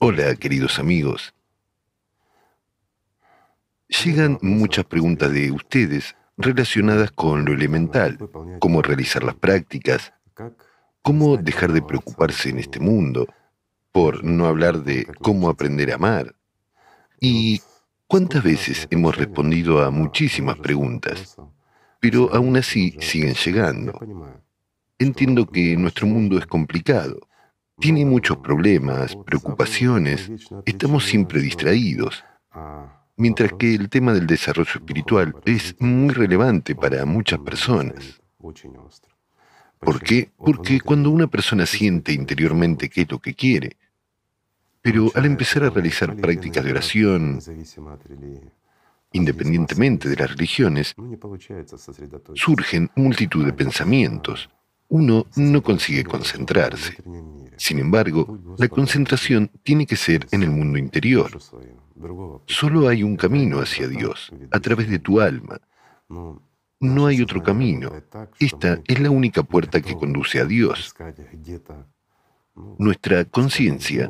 Hola, queridos amigos. Llegan muchas preguntas de ustedes relacionadas con lo elemental, cómo realizar las prácticas, cómo dejar de preocuparse en este mundo, por no hablar de cómo aprender a amar. ¿Y cuántas veces hemos respondido a muchísimas preguntas? Pero aún así siguen llegando. Entiendo que nuestro mundo es complicado. Tiene muchos problemas, preocupaciones, estamos siempre distraídos mientras que el tema del desarrollo espiritual es muy relevante para muchas personas. ¿Por qué? Porque cuando una persona siente interiormente qué es lo que quiere, pero al empezar a realizar prácticas de oración, independientemente de las religiones, surgen multitud de pensamientos. Uno no consigue concentrarse. Sin embargo, la concentración tiene que ser en el mundo interior. Solo hay un camino hacia Dios, a través de tu alma. No hay otro camino. Esta es la única puerta que conduce a Dios. Nuestra conciencia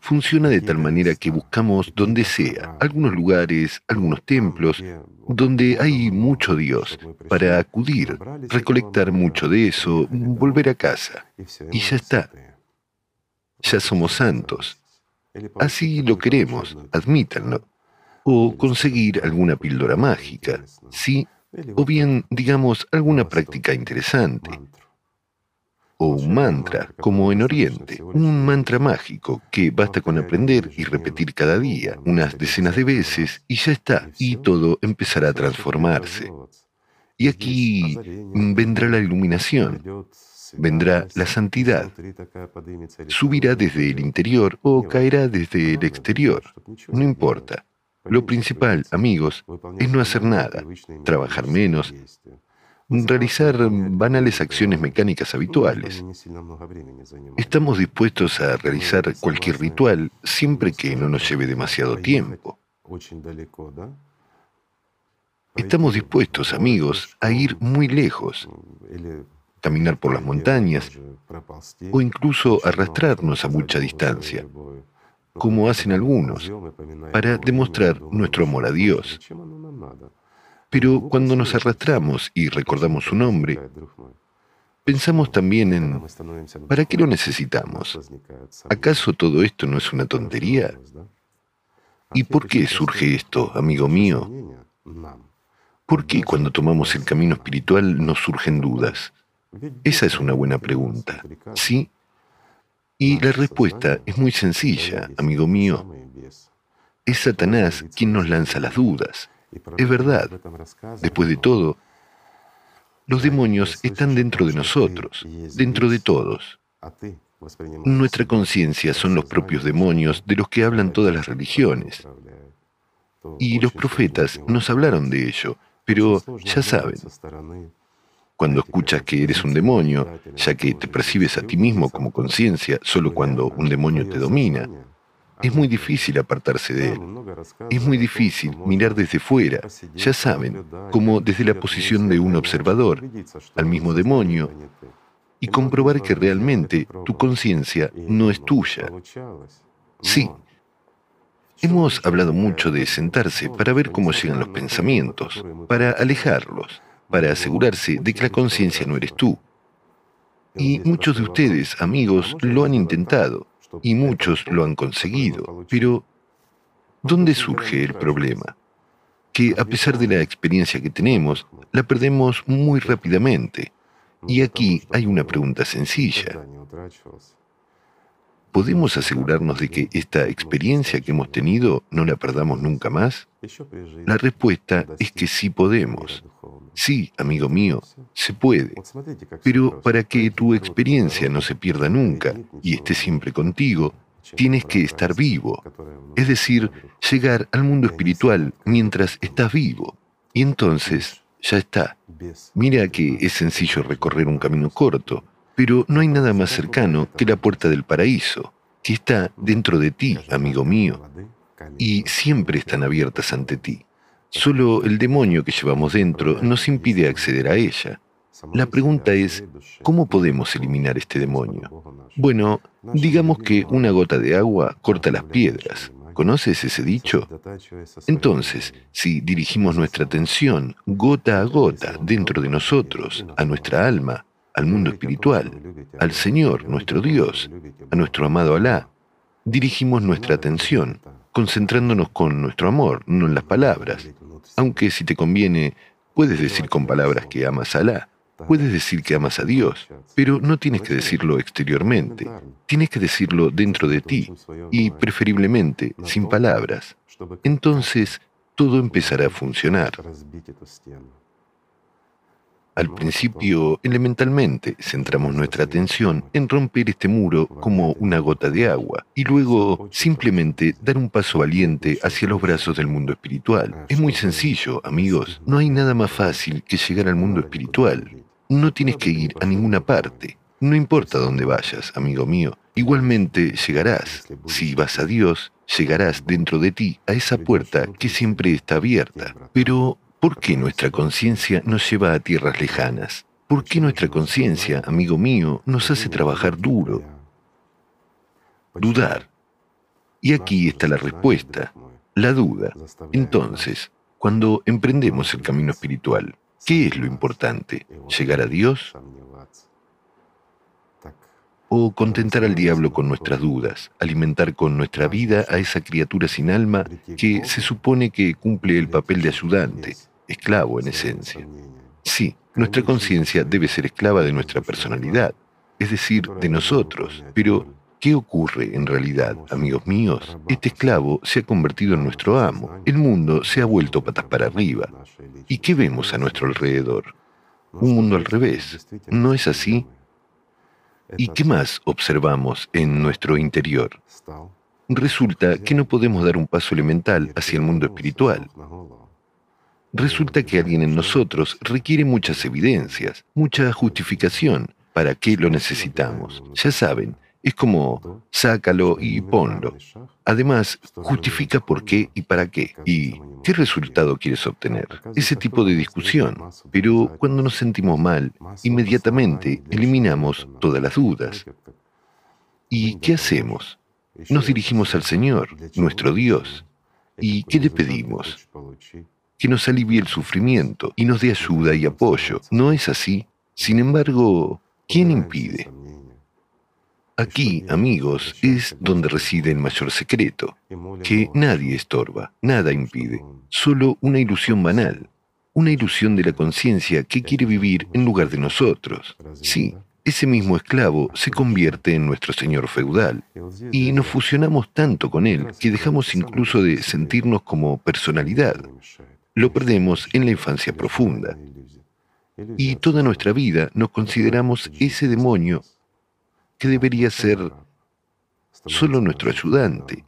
funciona de tal manera que buscamos donde sea, algunos lugares, algunos templos, donde hay mucho Dios, para acudir, recolectar mucho de eso, volver a casa. Y ya está. Ya somos santos. Así lo queremos, admítanlo. O conseguir alguna píldora mágica, sí, o bien, digamos, alguna práctica interesante. O un mantra, como en Oriente, un mantra mágico que basta con aprender y repetir cada día, unas decenas de veces, y ya está, y todo empezará a transformarse. Y aquí vendrá la iluminación, vendrá la santidad. Subirá desde el interior o caerá desde el exterior. No importa. Lo principal, amigos, es no hacer nada, trabajar menos, realizar banales acciones mecánicas habituales. Estamos dispuestos a realizar cualquier ritual siempre que no nos lleve demasiado tiempo. Estamos dispuestos, amigos, a ir muy lejos, caminar por las montañas o incluso arrastrarnos a mucha distancia, como hacen algunos, para demostrar nuestro amor a Dios. Pero cuando nos arrastramos y recordamos su nombre, pensamos también en, ¿para qué lo necesitamos? ¿Acaso todo esto no es una tontería? ¿Y por qué surge esto, amigo mío? ¿Por qué cuando tomamos el camino espiritual nos surgen dudas? Esa es una buena pregunta, ¿sí? Y la respuesta es muy sencilla, amigo mío. Es Satanás quien nos lanza las dudas. Es verdad. Después de todo, los demonios están dentro de nosotros, dentro de todos. Nuestra conciencia son los propios demonios de los que hablan todas las religiones. Y los profetas nos hablaron de ello, pero ya saben, cuando escuchas que eres un demonio, ya que te percibes a ti mismo como conciencia solo cuando un demonio te domina, es muy difícil apartarse de él. Es muy difícil mirar desde fuera, ya saben, como desde la posición de un observador, al mismo demonio, y comprobar que realmente tu conciencia no es tuya. Sí, hemos hablado mucho de sentarse para ver cómo llegan los pensamientos, para alejarlos para asegurarse de que la conciencia no eres tú. Y muchos de ustedes, amigos, lo han intentado y muchos lo han conseguido. Pero, ¿dónde surge el problema? Que a pesar de la experiencia que tenemos, la perdemos muy rápidamente. Y aquí hay una pregunta sencilla. ¿Podemos asegurarnos de que esta experiencia que hemos tenido no la perdamos nunca más? La respuesta es que sí podemos. Sí, amigo mío, se puede. Pero para que tu experiencia no se pierda nunca y esté siempre contigo, tienes que estar vivo. Es decir, llegar al mundo espiritual mientras estás vivo. Y entonces, ya está. Mira que es sencillo recorrer un camino corto, pero no hay nada más cercano que la puerta del paraíso, que está dentro de ti, amigo mío, y siempre están abiertas ante ti. Solo el demonio que llevamos dentro nos impide acceder a ella. La pregunta es, ¿cómo podemos eliminar este demonio? Bueno, digamos que una gota de agua corta las piedras. ¿Conoces ese dicho? Entonces, si dirigimos nuestra atención gota a gota dentro de nosotros, a nuestra alma, al mundo espiritual, al Señor, nuestro Dios, a nuestro amado Alá, dirigimos nuestra atención, concentrándonos con nuestro amor, no en las palabras. Aunque si te conviene, puedes decir con palabras que amas a Alá, Puedes decir que amas a Dios, pero no tienes que decirlo exteriormente. Tienes que decirlo dentro de ti y preferiblemente sin palabras. Entonces, todo empezará a funcionar. Al principio, elementalmente, centramos nuestra atención en romper este muro como una gota de agua y luego simplemente dar un paso valiente hacia los brazos del mundo espiritual. Es muy sencillo, amigos. No hay nada más fácil que llegar al mundo espiritual. No tienes que ir a ninguna parte. No importa dónde vayas, amigo mío. Igualmente llegarás. Si vas a Dios, llegarás dentro de ti a esa puerta que siempre está abierta. Pero, ¿por qué nuestra conciencia nos lleva a tierras lejanas? ¿Por qué nuestra conciencia, amigo mío, nos hace trabajar duro? Dudar. Y aquí está la respuesta, la duda. Entonces, cuando emprendemos el camino espiritual, ¿Qué es lo importante? ¿Llegar a Dios? ¿O contentar al diablo con nuestras dudas, alimentar con nuestra vida a esa criatura sin alma que se supone que cumple el papel de ayudante, esclavo en esencia? Sí, nuestra conciencia debe ser esclava de nuestra personalidad, es decir, de nosotros, pero ¿Qué ocurre en realidad, amigos míos? Este esclavo se ha convertido en nuestro amo. El mundo se ha vuelto patas para arriba. ¿Y qué vemos a nuestro alrededor? Un mundo al revés. ¿No es así? ¿Y qué más observamos en nuestro interior? Resulta que no podemos dar un paso elemental hacia el mundo espiritual. Resulta que alguien en nosotros requiere muchas evidencias, mucha justificación. ¿Para qué lo necesitamos? Ya saben, es como, sácalo y ponlo. Además, justifica por qué y para qué. ¿Y qué resultado quieres obtener? Ese tipo de discusión. Pero cuando nos sentimos mal, inmediatamente eliminamos todas las dudas. ¿Y qué hacemos? Nos dirigimos al Señor, nuestro Dios. ¿Y qué le pedimos? Que nos alivie el sufrimiento y nos dé ayuda y apoyo. ¿No es así? Sin embargo, ¿quién impide? Aquí, amigos, es donde reside el mayor secreto, que nadie estorba, nada impide, solo una ilusión banal, una ilusión de la conciencia que quiere vivir en lugar de nosotros. Sí, ese mismo esclavo se convierte en nuestro señor feudal y nos fusionamos tanto con él que dejamos incluso de sentirnos como personalidad. Lo perdemos en la infancia profunda. Y toda nuestra vida nos consideramos ese demonio que debería ser solo nuestro ayudante,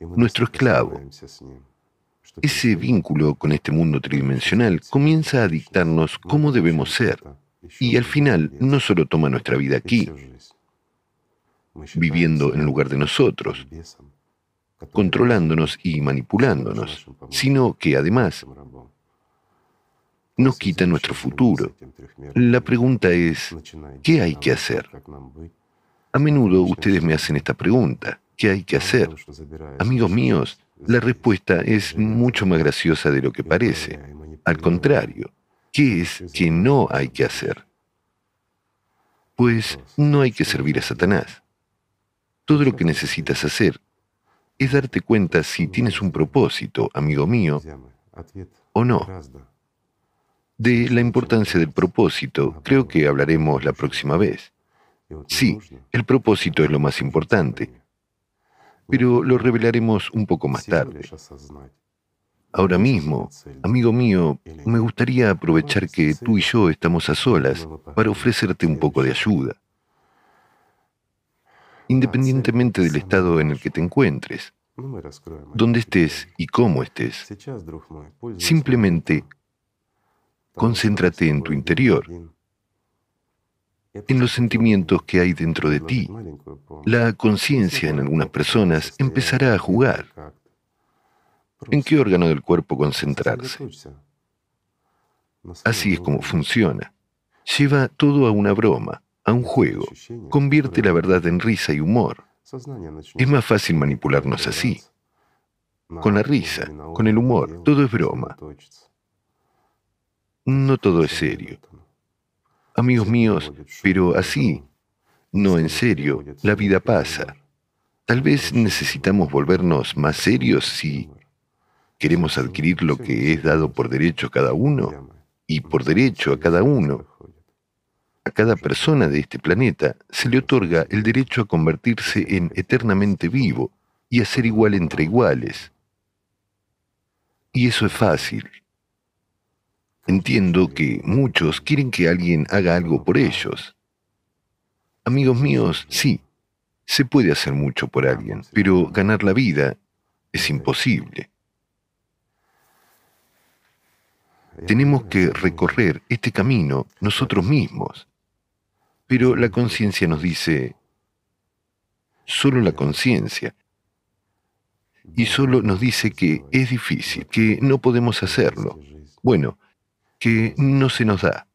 nuestro esclavo. Ese vínculo con este mundo tridimensional comienza a dictarnos cómo debemos ser y al final no solo toma nuestra vida aquí, viviendo en lugar de nosotros, controlándonos y manipulándonos, sino que además nos quita nuestro futuro. La pregunta es, ¿qué hay que hacer? A menudo ustedes me hacen esta pregunta, ¿qué hay que hacer? Amigos míos, la respuesta es mucho más graciosa de lo que parece. Al contrario, ¿qué es que no hay que hacer? Pues no hay que servir a Satanás. Todo lo que necesitas hacer es darte cuenta si tienes un propósito, amigo mío, o no. De la importancia del propósito, creo que hablaremos la próxima vez. Sí, el propósito es lo más importante, pero lo revelaremos un poco más tarde. Ahora mismo, amigo mío, me gustaría aprovechar que tú y yo estamos a solas para ofrecerte un poco de ayuda. Independientemente del estado en el que te encuentres, donde estés y cómo estés, simplemente Concéntrate en tu interior, en los sentimientos que hay dentro de ti. La conciencia en algunas personas empezará a jugar. ¿En qué órgano del cuerpo concentrarse? Así es como funciona. Lleva todo a una broma. a un juego, convierte la verdad en risa y humor. Es más fácil manipularnos así, con la risa, con el humor, todo es broma. No todo es serio. Amigos míos, pero así, no en serio, la vida pasa. Tal vez necesitamos volvernos más serios si queremos adquirir lo que es dado por derecho a cada uno y por derecho a cada uno. A cada persona de este planeta se le otorga el derecho a convertirse en eternamente vivo y a ser igual entre iguales. Y eso es fácil. Entiendo que muchos quieren que alguien haga algo por ellos. Amigos míos, sí, se puede hacer mucho por alguien, pero ganar la vida es imposible. Tenemos que recorrer este camino nosotros mismos. Pero la conciencia nos dice, solo la conciencia, y solo nos dice que es difícil, que no podemos hacerlo. Bueno, que no se nos da.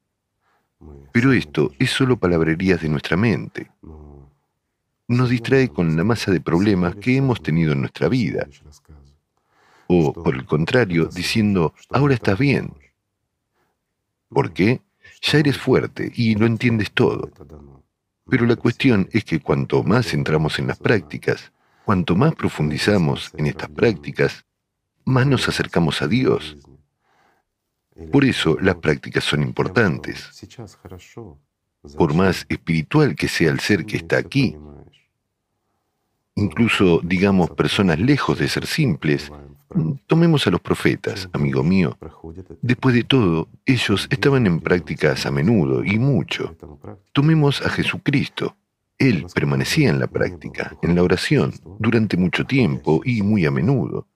Pero esto es solo palabrerías de nuestra mente. Nos distrae con la masa de problemas que hemos tenido en nuestra vida. O, por el contrario, diciendo, ahora estás bien. ¿Por qué? Ya eres fuerte y lo entiendes todo. Pero la cuestión es que cuanto más entramos en las prácticas, cuanto más profundizamos en estas prácticas, más nos acercamos a Dios. Por eso las prácticas son importantes. Por más espiritual que sea el ser que está aquí, incluso, digamos, personas lejos de ser simples, Tomemos a los profetas, amigo mío. Después de todo, ellos estaban en prácticas a menudo y mucho. Tomemos a Jesucristo. Él permanecía en la práctica, en la oración, durante mucho tiempo y muy a menudo.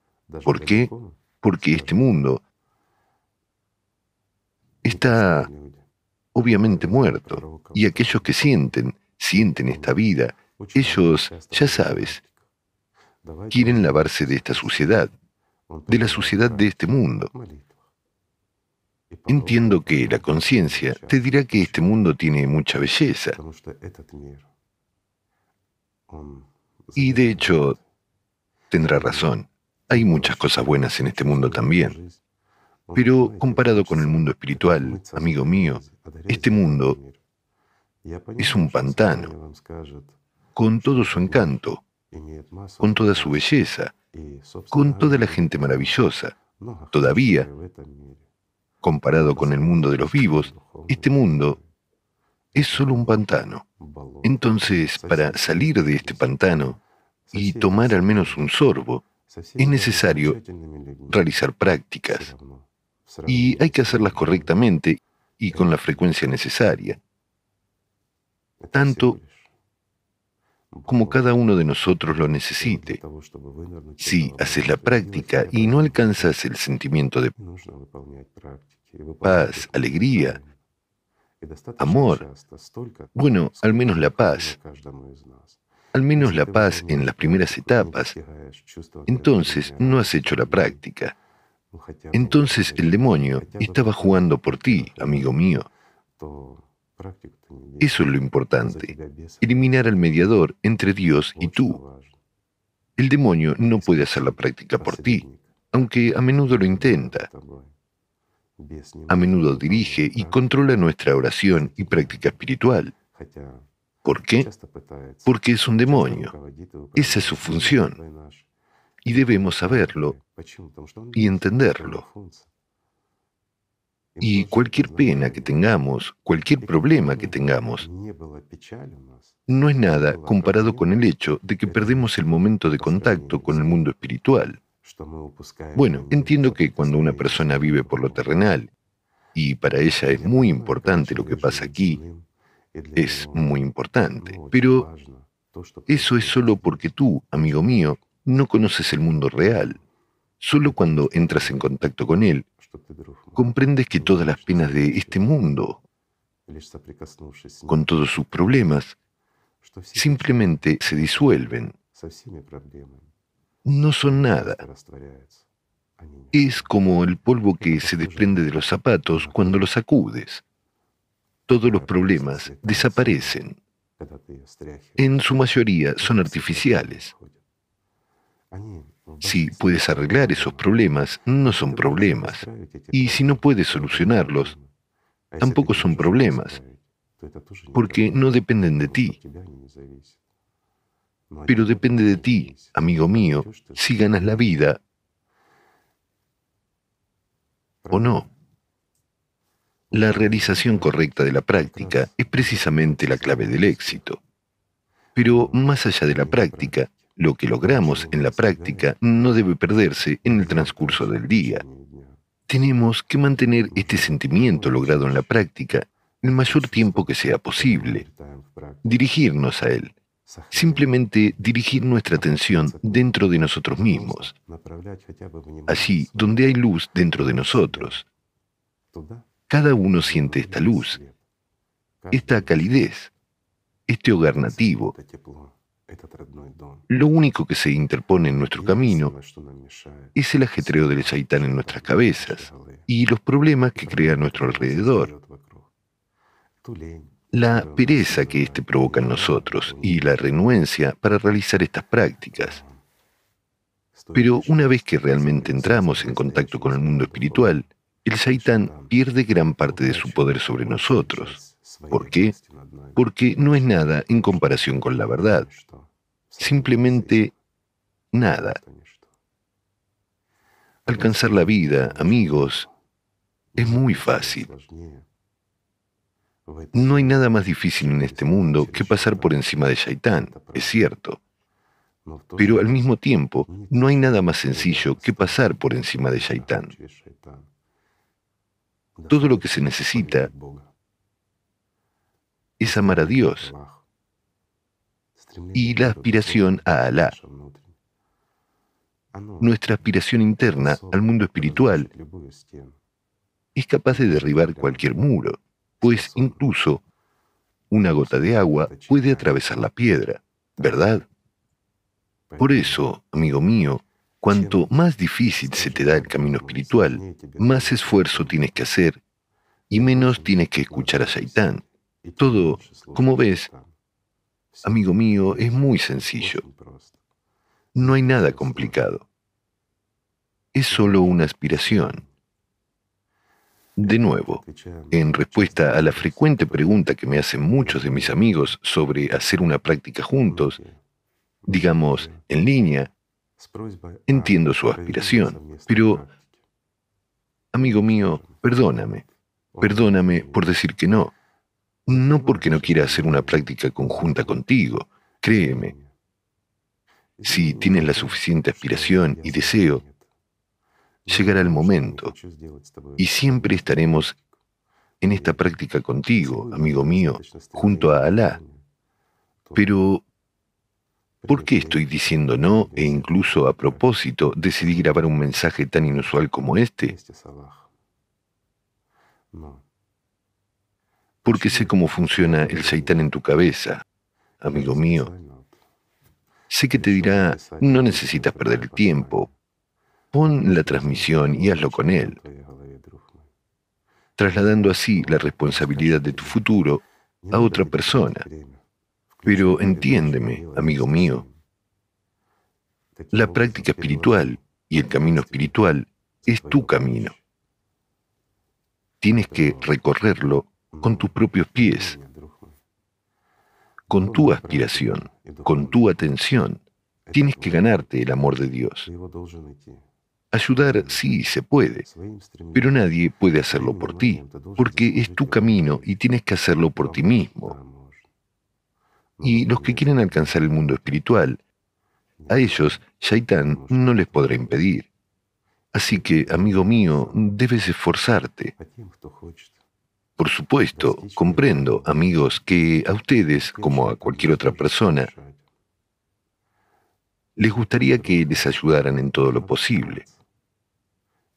¿Por qué? Porque este mundo está obviamente muerto y aquellos que sienten, sienten esta vida, ellos, ya sabes, quieren lavarse de esta suciedad, de la suciedad de este mundo. Entiendo que la conciencia te dirá que este mundo tiene mucha belleza. Y de hecho, tendrá razón. Hay muchas cosas buenas en este mundo también. Pero comparado con el mundo espiritual, amigo mío, este mundo es un pantano, con todo su encanto, con toda su belleza, con toda la gente maravillosa. Todavía, comparado con el mundo de los vivos, este mundo es solo un pantano. Entonces, para salir de este pantano y tomar al menos un sorbo, es necesario realizar prácticas. Y hay que hacerlas correctamente y con la frecuencia necesaria. Tanto como cada uno de nosotros lo necesite. Si haces la práctica y no alcanzas el sentimiento de paz, alegría, amor, bueno, al menos la paz, al menos la paz en las primeras etapas, entonces no has hecho la práctica. Entonces el demonio estaba jugando por ti, amigo mío. Eso es lo importante, eliminar al mediador entre Dios y tú. El demonio no puede hacer la práctica por ti, aunque a menudo lo intenta. A menudo dirige y controla nuestra oración y práctica espiritual. ¿Por qué? Porque es un demonio. Esa es su función. Y debemos saberlo y entenderlo. Y cualquier pena que tengamos, cualquier problema que tengamos, no es nada comparado con el hecho de que perdemos el momento de contacto con el mundo espiritual. Bueno, entiendo que cuando una persona vive por lo terrenal, y para ella es muy importante lo que pasa aquí, es muy importante, pero eso es solo porque tú, amigo mío, no conoces el mundo real. Solo cuando entras en contacto con él comprendes que todas las penas de este mundo, con todos sus problemas, simplemente se disuelven. No son nada. Es como el polvo que se desprende de los zapatos cuando los sacudes. todos los problemas desaparecen. En su mayoría son artificiales. Si puedes arreglar esos problemas, no son problemas. Y si no puedes solucionarlos, tampoco son problemas, porque no dependen de ti. Pero depende de ti, amigo mío, si ganas la vida o no. La realización correcta de la práctica es precisamente la clave del éxito. Pero más allá de la práctica, lo que logramos en la práctica no debe perderse en el transcurso del día. Tenemos que mantener este sentimiento logrado en la práctica el mayor tiempo que sea posible, dirigirnos a él, simplemente dirigir nuestra atención dentro de nosotros mismos, allí donde hay luz dentro de nosotros. Cada uno siente esta luz, esta calidez, este hogar nativo. Lo único que se interpone en nuestro camino es el ajetreo del shaitán en nuestras cabezas y los problemas que crea a nuestro alrededor. la pereza que éste provoca en nosotros y la renuencia para realizar estas prácticas. Pero una vez que realmente entramos en contacto con el mundo espiritual, el Shaitán pierde gran parte de su poder sobre nosotros. ¿Por qué? Porque no es nada en comparación con la verdad. Simplemente nada. Alcanzar la vida, amigos, es muy fácil. No hay nada más difícil en este mundo que pasar por encima de Shaitán, es cierto. Pero al mismo tiempo, no hay nada más sencillo que pasar por encima de Shaitán. Todo lo que se necesita es amar a Dios y la aspiración a Alá. Nuestra aspiración interna al mundo espiritual es capaz de derribar cualquier muro pues incluso una gota de agua puede atravesar la piedra, ¿verdad? Por eso, amigo mío, cuanto más difícil se te da el camino espiritual, más esfuerzo tienes que hacer y menos tienes que escuchar a Shaitán. Todo, como ves, amigo mío, es muy sencillo. No hay nada complicado. Es solo una aspiración. De nuevo, en respuesta a la frecuente pregunta que me hacen muchos de mis amigos sobre hacer una práctica juntos, digamos, en línea, entiendo su aspiración, pero, amigo mío, perdóname, perdóname por decir que no, no porque no quiera hacer una práctica conjunta contigo, créeme. Si tienes la suficiente aspiración y deseo, llegará el momento y siempre estaremos en esta práctica contigo, amigo mío, junto a Alá. Pero, ¿por qué estoy diciendo no e incluso a propósito decidí grabar un mensaje tan inusual como este? Porque sé cómo funciona el shaitán en tu cabeza, amigo mío. Sé que te dirá, no necesitas perder el tiempo, Pon la transmisión y hazlo con él, trasladando así la responsabilidad de tu futuro a otra persona. Pero entiéndeme, amigo mío, la práctica espiritual y el camino espiritual es tu camino. Tienes que recorrerlo con tus propios pies, con tu aspiración, con tu atención. Tienes que ganarte el amor de Dios. Ayudar sí se puede, pero nadie puede hacerlo por ti, porque es tu camino y tienes que hacerlo por ti mismo. Y los que quieren alcanzar el mundo espiritual, a ellos Shaitán no les podrá impedir. Así que, amigo mío, debes esforzarte. Por supuesto, comprendo, amigos, que a ustedes, como a cualquier otra persona, les gustaría que les ayudaran en todo lo posible.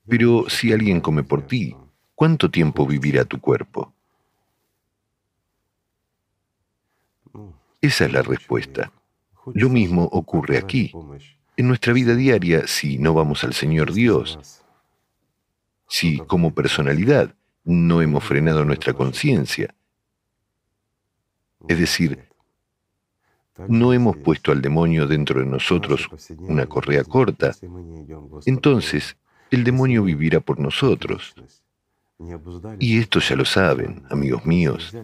Pero si alguien come por ti, ¿cuánto tiempo vivirá tu cuerpo? Esa es la respuesta. Lo mismo ocurre aquí. En nuestra vida diaria, si no vamos al Señor Dios, si como personalidad no hemos frenado nuestra conciencia Es decir, no hemos puesto al demonio dentro de nosotros una correa corta, entonces el demonio vivirá por nosotros. Y esto ya lo saben, amigos míos.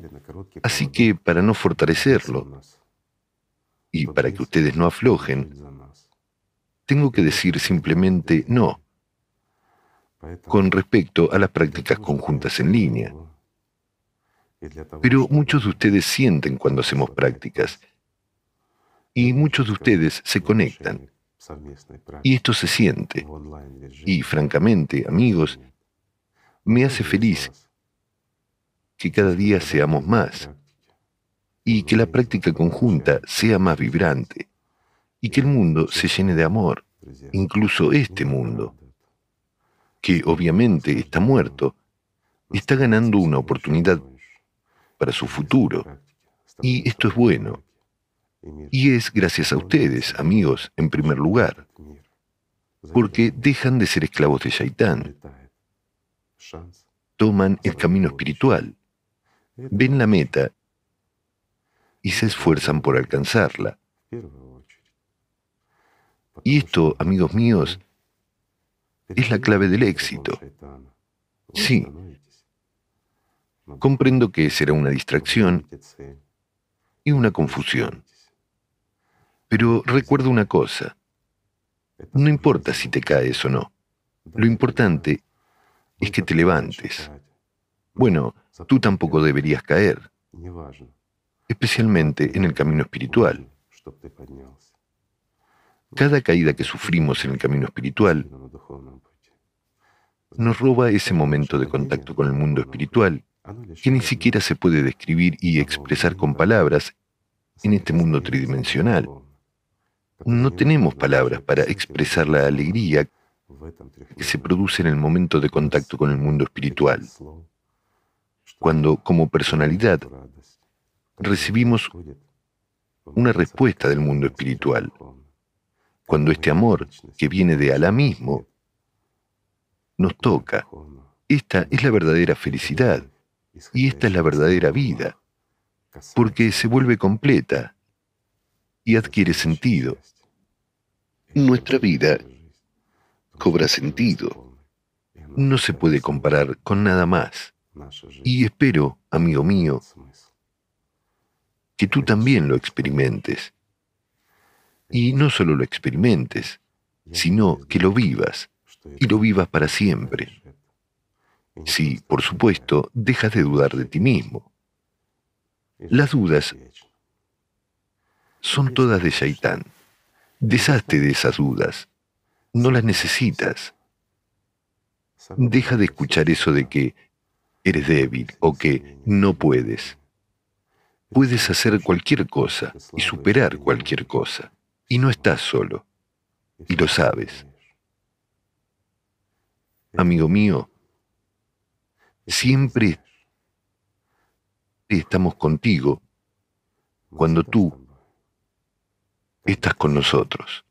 Así que para no fortalecerlo y para que ustedes no aflojen, tengo que decir simplemente no con respecto a las prácticas conjuntas en línea. Pero muchos de ustedes sienten cuando hacemos prácticas y muchos de ustedes se conectan. Y esto se siente. Y francamente, amigos, me hace feliz que cada día seamos más y que la práctica conjunta sea más vibrante y que el mundo se llene de amor, incluso este mundo, que obviamente está muerto, está ganando una oportunidad para su futuro. Y esto es bueno. Y es gracias a ustedes, amigos, en primer lugar, porque dejan de ser esclavos de Shaitán. Toman el camino espiritual, ven la meta y se esfuerzan por alcanzarla. Y esto, amigos míos, es la clave del éxito. Sí, comprendo que será una distracción y una confusión. Pero recuerda una cosa, no importa si te caes o no, lo importante es que te levantes. Bueno, tú tampoco deberías caer, especialmente en el camino espiritual. Cada caída que sufrimos en el camino espiritual nos roba ese momento de contacto con el mundo espiritual que ni siquiera se puede describir y expresar con palabras en este mundo tridimensional. No tenemos palabras para expresar la alegría que se produce en el momento de contacto con el mundo espiritual, cuando como personalidad recibimos una respuesta del mundo espiritual, cuando este amor que viene de Alá mismo nos toca. Esta es la verdadera felicidad y esta es la verdadera vida, porque se vuelve completa y adquiere sentido nuestra vida cobra sentido. No se puede comparar con nada más. Y espero, amigo mío, que tú también lo experimentes. Y no solo lo experimentes, sino que lo vivas, y lo vivas para siempre. Si, por supuesto, dejas de dudar de ti mismo. Las dudas son todas de Shaitán. Deshazte de esas dudas. No las necesitas. Deja de escuchar eso de que eres débil o que no puedes. Puedes hacer cualquier cosa y superar cualquier cosa. Y no estás solo. Y lo sabes. Amigo mío, siempre estamos contigo cuando tú estás con nosotros.